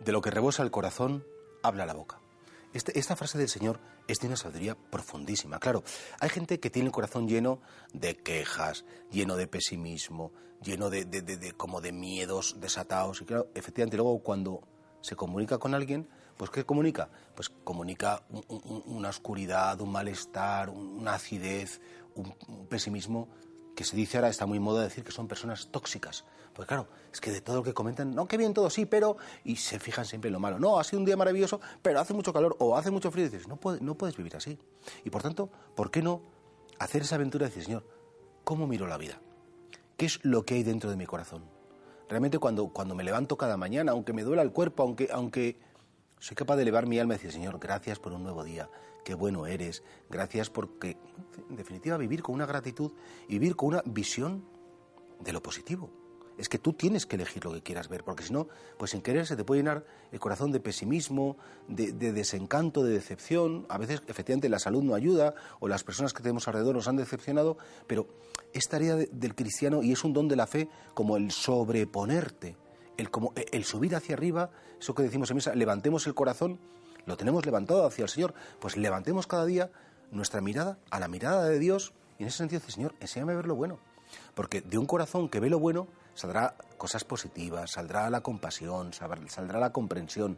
De lo que rebosa el corazón, habla la boca. Este- esta frase del Señor es de una sabiduría profundísima. Claro, hay gente que tiene el corazón lleno de quejas, lleno de pesimismo, lleno de, como de miedos desatados. Y claro, efectivamente, luego cuando se comunica con alguien, pues ¿qué comunica? Pues comunica un- un- una oscuridad, un malestar, un- una acidez, un pesimismo que se dice ahora, está muy moda decir que son personas tóxicas. Pues claro, es que de todo lo que comentan, no, que bien todo, sí, pero, y se fijan siempre en lo malo. No, ha sido un día maravilloso, pero hace mucho calor o hace mucho frío. Y dices, no, puede- no puedes vivir así. Y por tanto, ¿por qué no hacer esa aventura de decir, Señor, ¿cómo miro la vida? ¿Qué es lo que hay dentro de mi corazón? Realmente cuando, cuando me levanto cada mañana, aunque me duela el cuerpo, aunque, aunque soy capaz de elevar mi alma y decir, Señor, gracias por un nuevo día, qué bueno eres, gracias porque, en definitiva, vivir con una gratitud y vivir con una visión de lo positivo. Es que tú tienes que elegir lo que quieras ver, porque si no, pues sin querer se te puede llenar el corazón de pesimismo, de, de desencanto, de decepción. A veces, efectivamente, la salud no ayuda o las personas que tenemos alrededor nos han decepcionado, pero es tarea de- del cristiano y es un don de la fe como el sobreponerte, el, como, el subir hacia arriba, eso que decimos en misa, levantemos el corazón, lo tenemos levantado hacia el Señor, pues levantemos cada día nuestra mirada a la mirada de Dios y en ese sentido dice, Señor, enséñame a ver lo bueno. Porque de un corazón que ve lo bueno saldrá cosas positivas, saldrá la compasión, sal- saldrá la comprensión.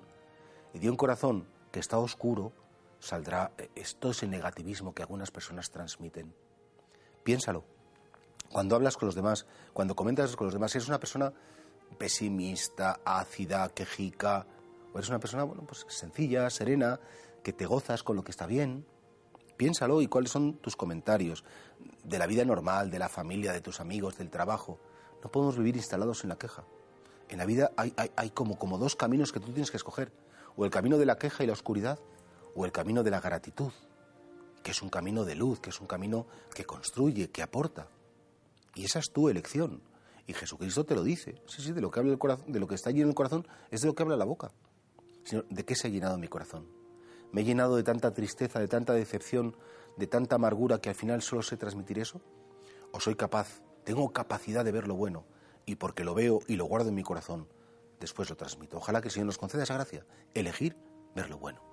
Y de un corazón que está oscuro saldrá eh, es todo ese negativismo que algunas personas transmiten. Piénsalo. Cuando hablas con los demás, cuando comentas con los demás, si eres una persona pesimista, ácida, quejica, o eres una persona pues sencilla, serena, que te gozas con lo que está bien, Piénsalo y cuáles son tus comentarios de la vida normal, de la familia, de tus amigos, del trabajo. No podemos vivir instalados en la queja. En la vida hay, como dos caminos que tú tienes que escoger. O el camino de la queja y la oscuridad, o el camino de la gratitud, que es un camino de luz, que es un camino que construye, que aporta. Y esa es tu elección. Y Jesucristo te lo dice. Sí, sí, de lo que habla el corazón, de lo que está lleno el corazón, es de lo que habla la boca. Señor, ¿de qué se ha llenado mi corazón? ¿Me he llenado de tanta tristeza, de tanta decepción, de tanta amargura que al final solo sé transmitir eso? ¿O soy capaz, tengo capacidad de ver lo bueno y porque lo veo y lo guardo en mi corazón, después lo transmito? Ojalá que el Señor nos conceda esa gracia, elegir ver lo bueno.